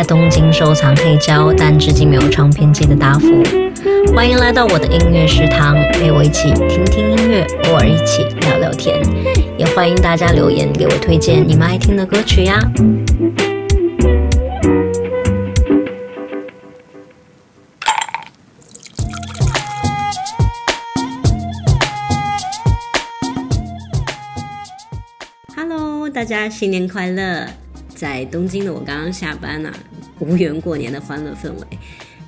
在东京收藏黑胶，但至今没有唱片机的大福。欢迎来到我的音乐食堂，陪我一起听听音乐，偶尔一起聊聊天。也欢迎大家留言给我推荐你们爱听的歌曲呀。Hello，大家新年快乐！在东京的我刚刚下班呢，无缘过年的欢乐氛围。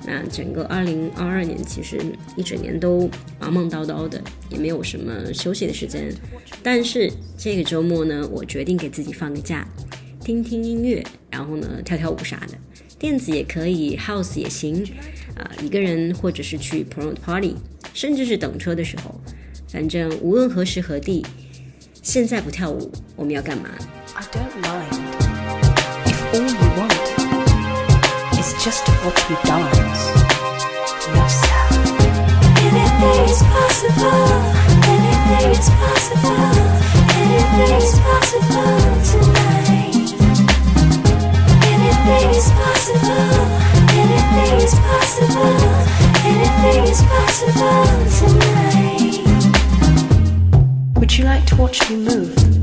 那整个二零二二年其实一整年都忙忙叨叨的，也没有什么休息的时间。但是这个周末呢，我决定给自己放个假，听听音乐，然后呢跳跳舞啥的，电子也可以，house 也行，啊，一个人或者是去朋友的 party，甚至是等车的时候，反正无论何时何地，现在不跳舞，我们要干嘛？I don't just to watch me dance. Sound. Anything is possible. Anything is possible. Anything is possible tonight. Anything is possible. Anything is possible. Anything is possible tonight. Would you like to watch me move?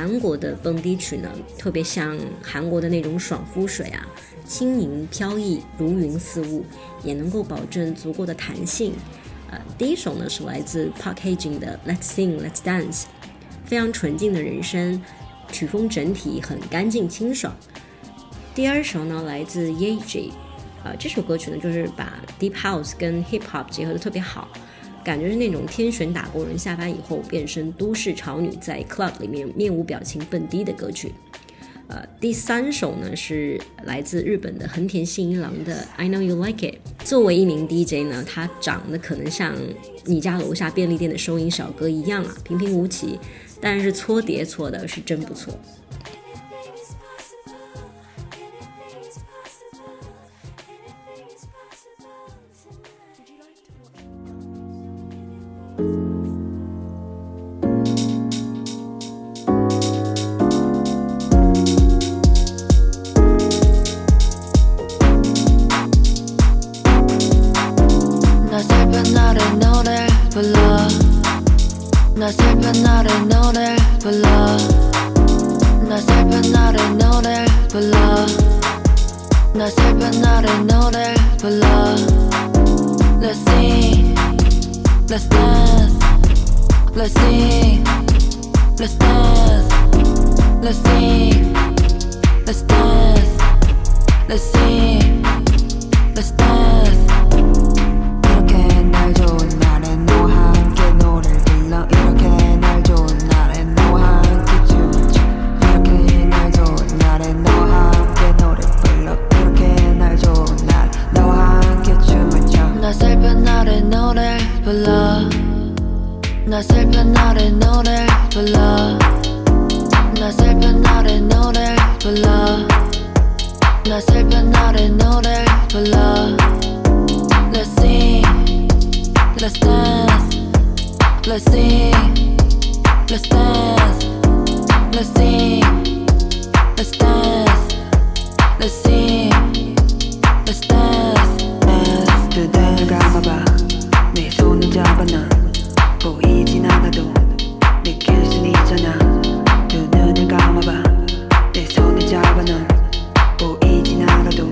韩国的蹦迪曲呢特别像韩国的那种爽肤水啊，轻盈飘逸，如云似雾，也能够保证足够的弹性。呃，第一首呢是来自 Park Hae-jin 的 Let's Sing Let's Dance，非常纯净的人声，曲风整体很干净清爽。第二首呢来自 Yeji，啊、这首歌曲呢就是把 Deep House 跟 Hip Hop 结合的特别好。感觉是那种天选打工人下班以后变身都市潮女，在 club 里面面无表情蹦迪的歌曲。呃，第三首呢是来自日本的横田信一郎的《I Know You Like It》。作为一名 DJ 呢，他长得可能像你家楼下便利店的收银小哥一样啊，平平无奇，但是搓碟搓的是真不错。Let's sing Let's dance Let's sing Let's dance 이렇게 날 좋은 날에 너와 함께 노래를 불러 이렇게 날 좋은 날에 너와 함께 춤을 춰 이렇게 날 좋은 날에 너와 함께 노래 불러 이렇게 날 좋은 날 너와 함께 춤을 춰 나 슬픈 날에 노래 불러 나 슬픈 날에 노래 불러 나 슬픈 날에 노래 불러 나 슬픈 날에 노래 불러 Let's sing Let's dance Let's sing Let's dance Let's sing Let's dance Let's sing Let's dance dance 두 눈을 감아봐 내 손을 잡아 넌 보이진 않아도 느낄 순 있잖아 두 눈을 감아봐. 내 손을 잡아 넌 보이진 않아도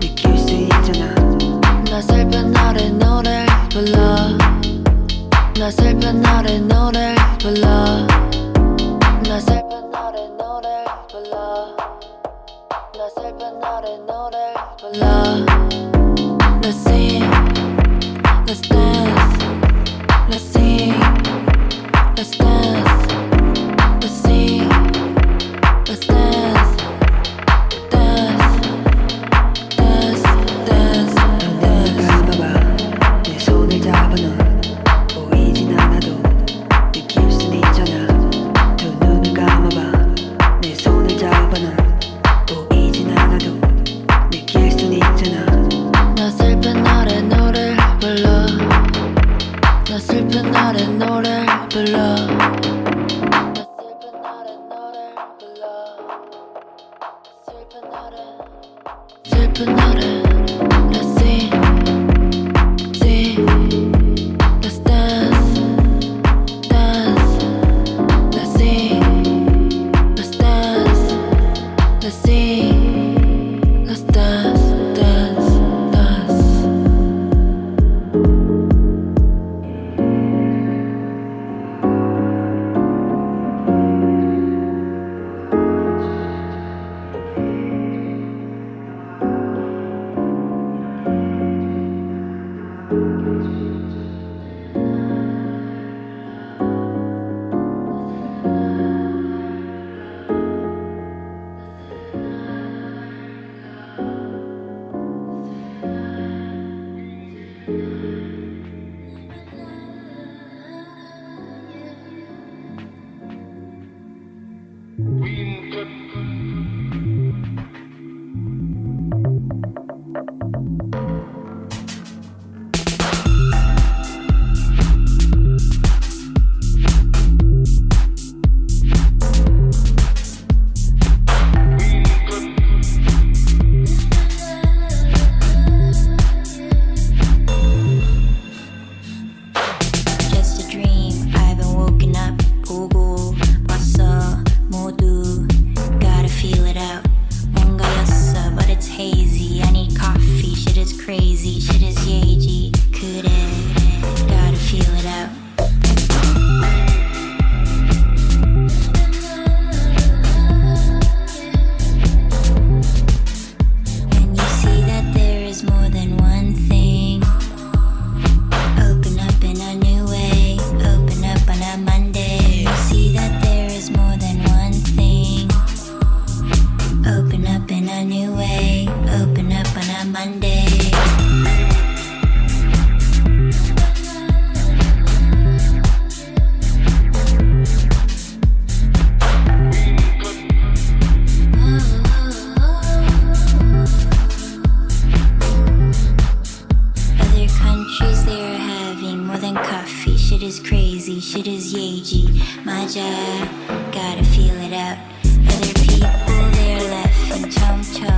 느낄 수 있잖아. 나 Let's dance with them. Serpenare. Serpenare. it out. Other people, they're laughing, chum chum.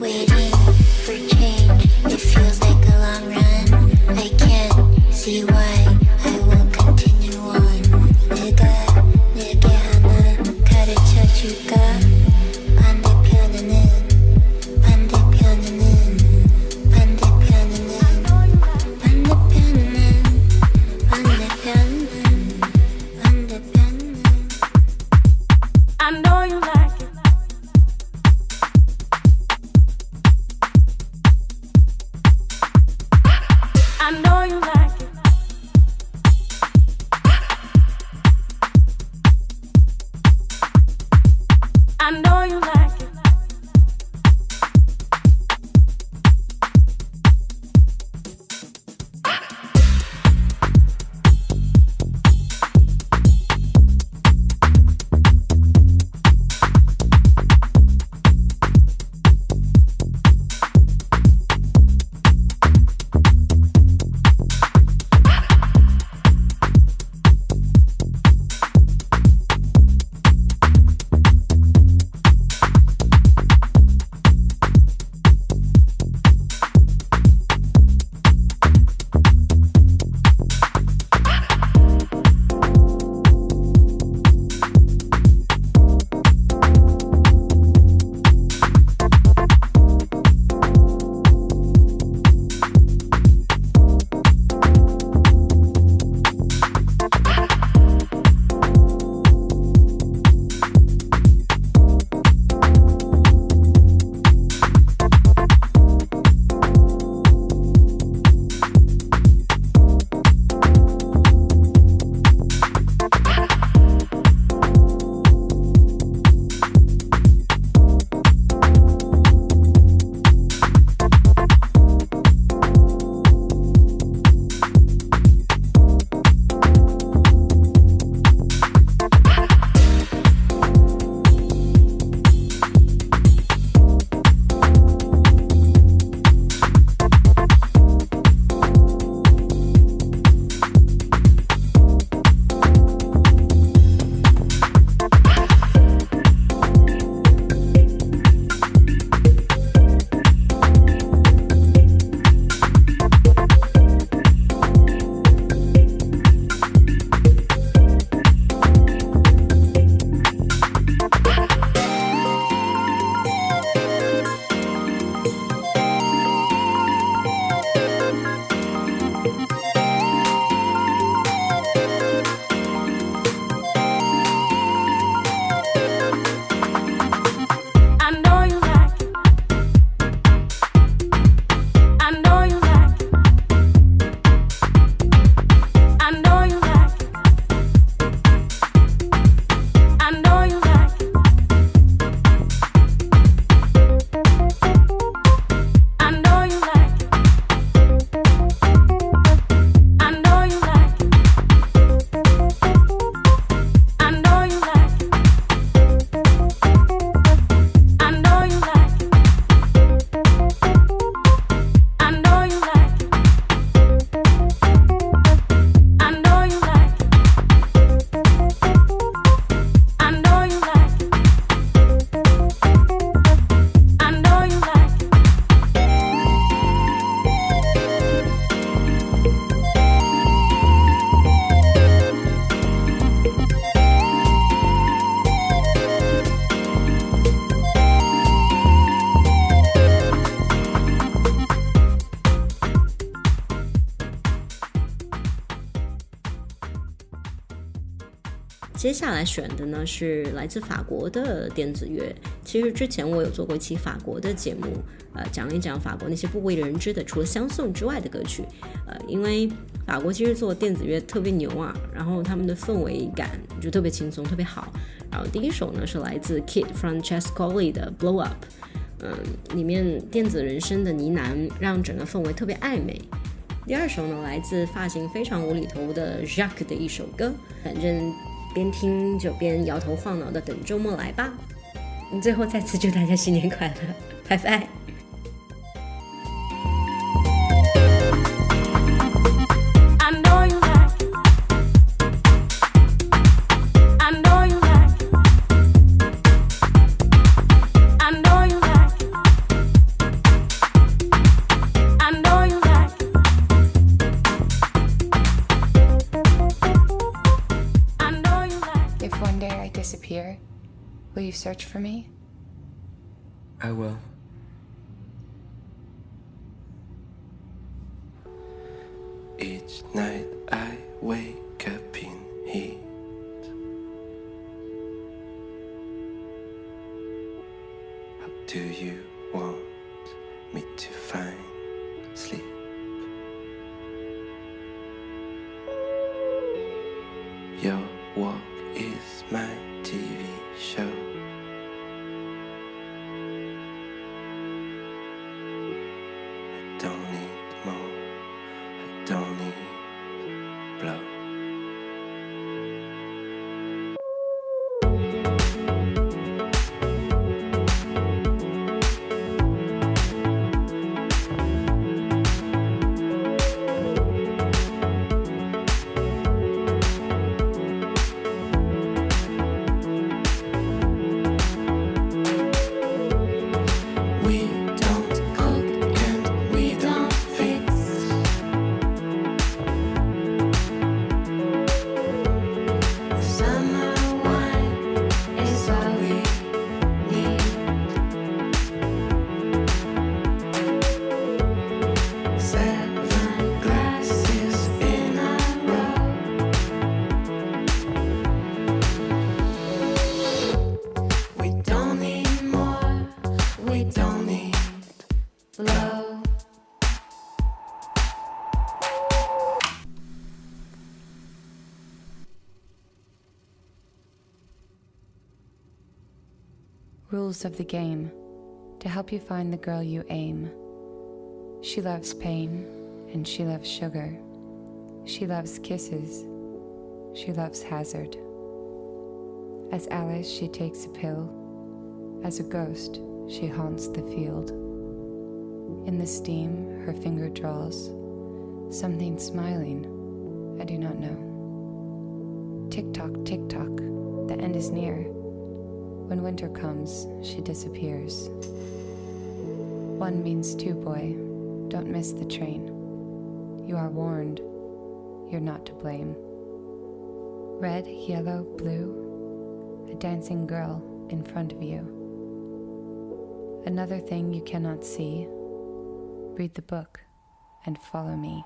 Waiting for change, it feels 接下来选的呢是来自法国的电子乐。其实之前我有做过一期法国的节目，呃，讲一讲法国那些不为人知的除了相送之外的歌曲。呃，因为法国其实做电子乐特别牛啊，然后他们的氛围感就特别轻松，特别好。然后第一首呢是来自 Kid Francescoli 的 Blow Up，嗯，里面电子人声的呢喃让整个氛围特别暧昧。第二首呢，来自发型非常无厘头的 Jacques 的一首歌，反正边听就边摇头晃脑的等周末来吧。最后再次祝大家新年快乐，拜拜。Search for me? I will. Each night I wake up in heat. How do you Rules of the game to help you find the girl you aim. She loves pain and she loves sugar. She loves kisses. She loves hazard. As Alice, she takes a pill. As a ghost, she haunts the field. In the steam, her finger draws. Something smiling, I do not know. Tick tock, tick tock, the end is near. When winter comes, she disappears. One means two, boy. Don't miss the train. You are warned. You're not to blame. Red, yellow, blue. A dancing girl in front of you. Another thing you cannot see. Read the book and follow me.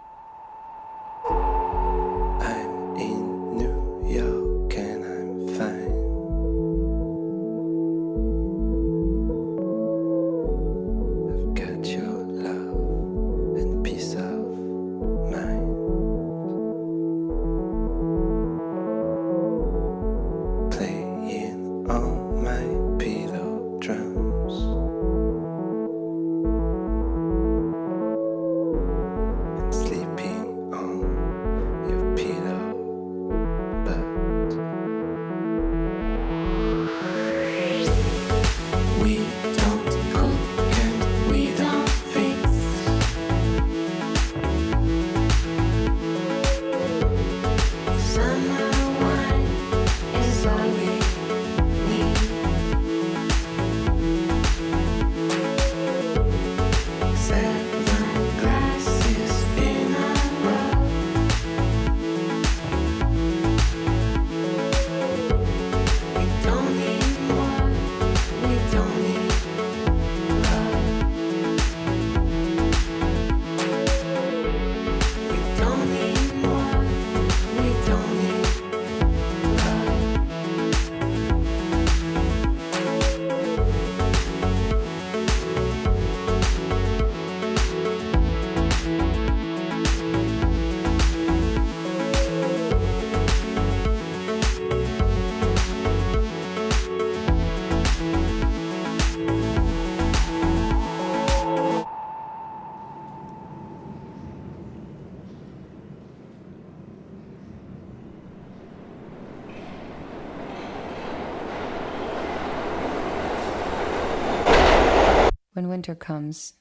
Winter comes,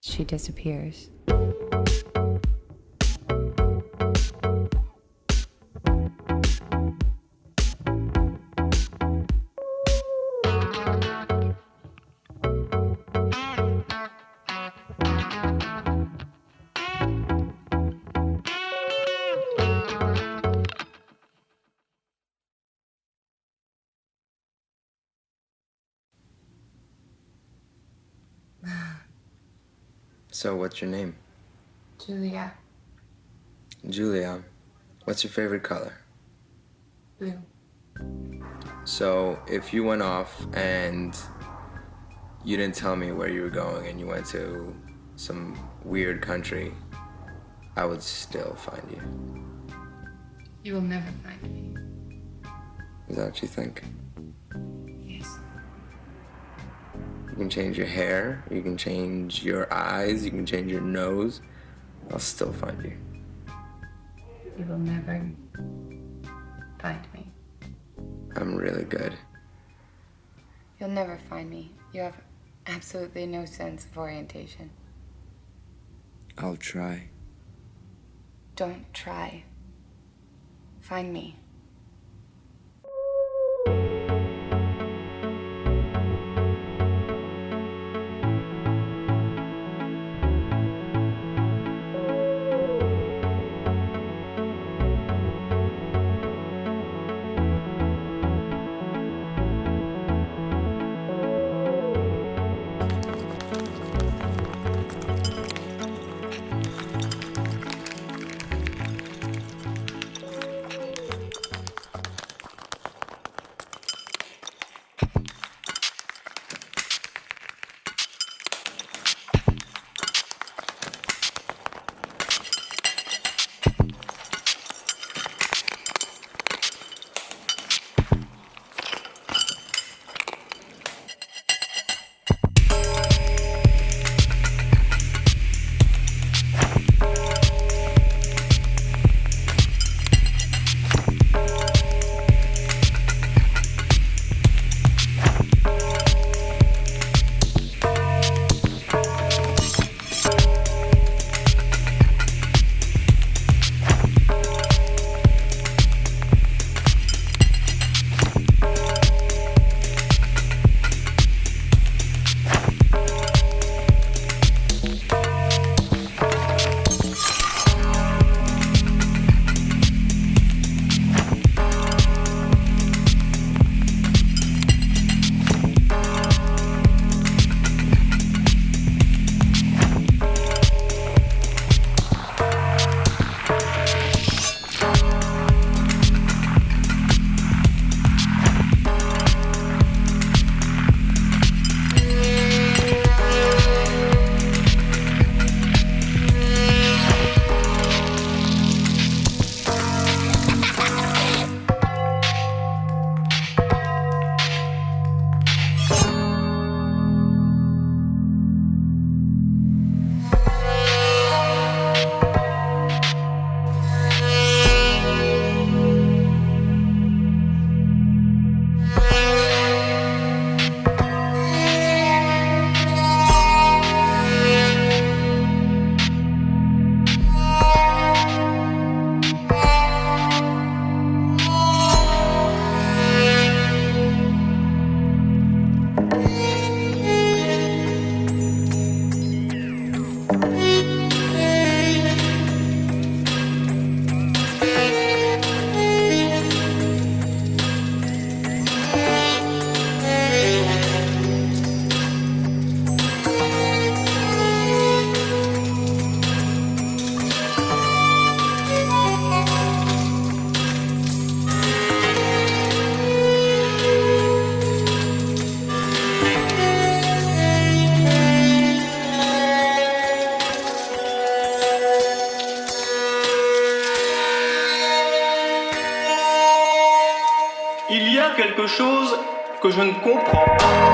she disappears. So, what's your name? Julia, Julia. What's your favorite color? blue. So, if you went off and you didn't tell me where you were going and you went to some weird country, I would still find you. You will never find me. Is that what you think? You can change your hair, you can change your eyes, you can change your nose. I'll still find you. You will never find me. I'm really good. You'll never find me. You have absolutely no sense of orientation. I'll try. Don't try. Find me. Je ne comprends pas.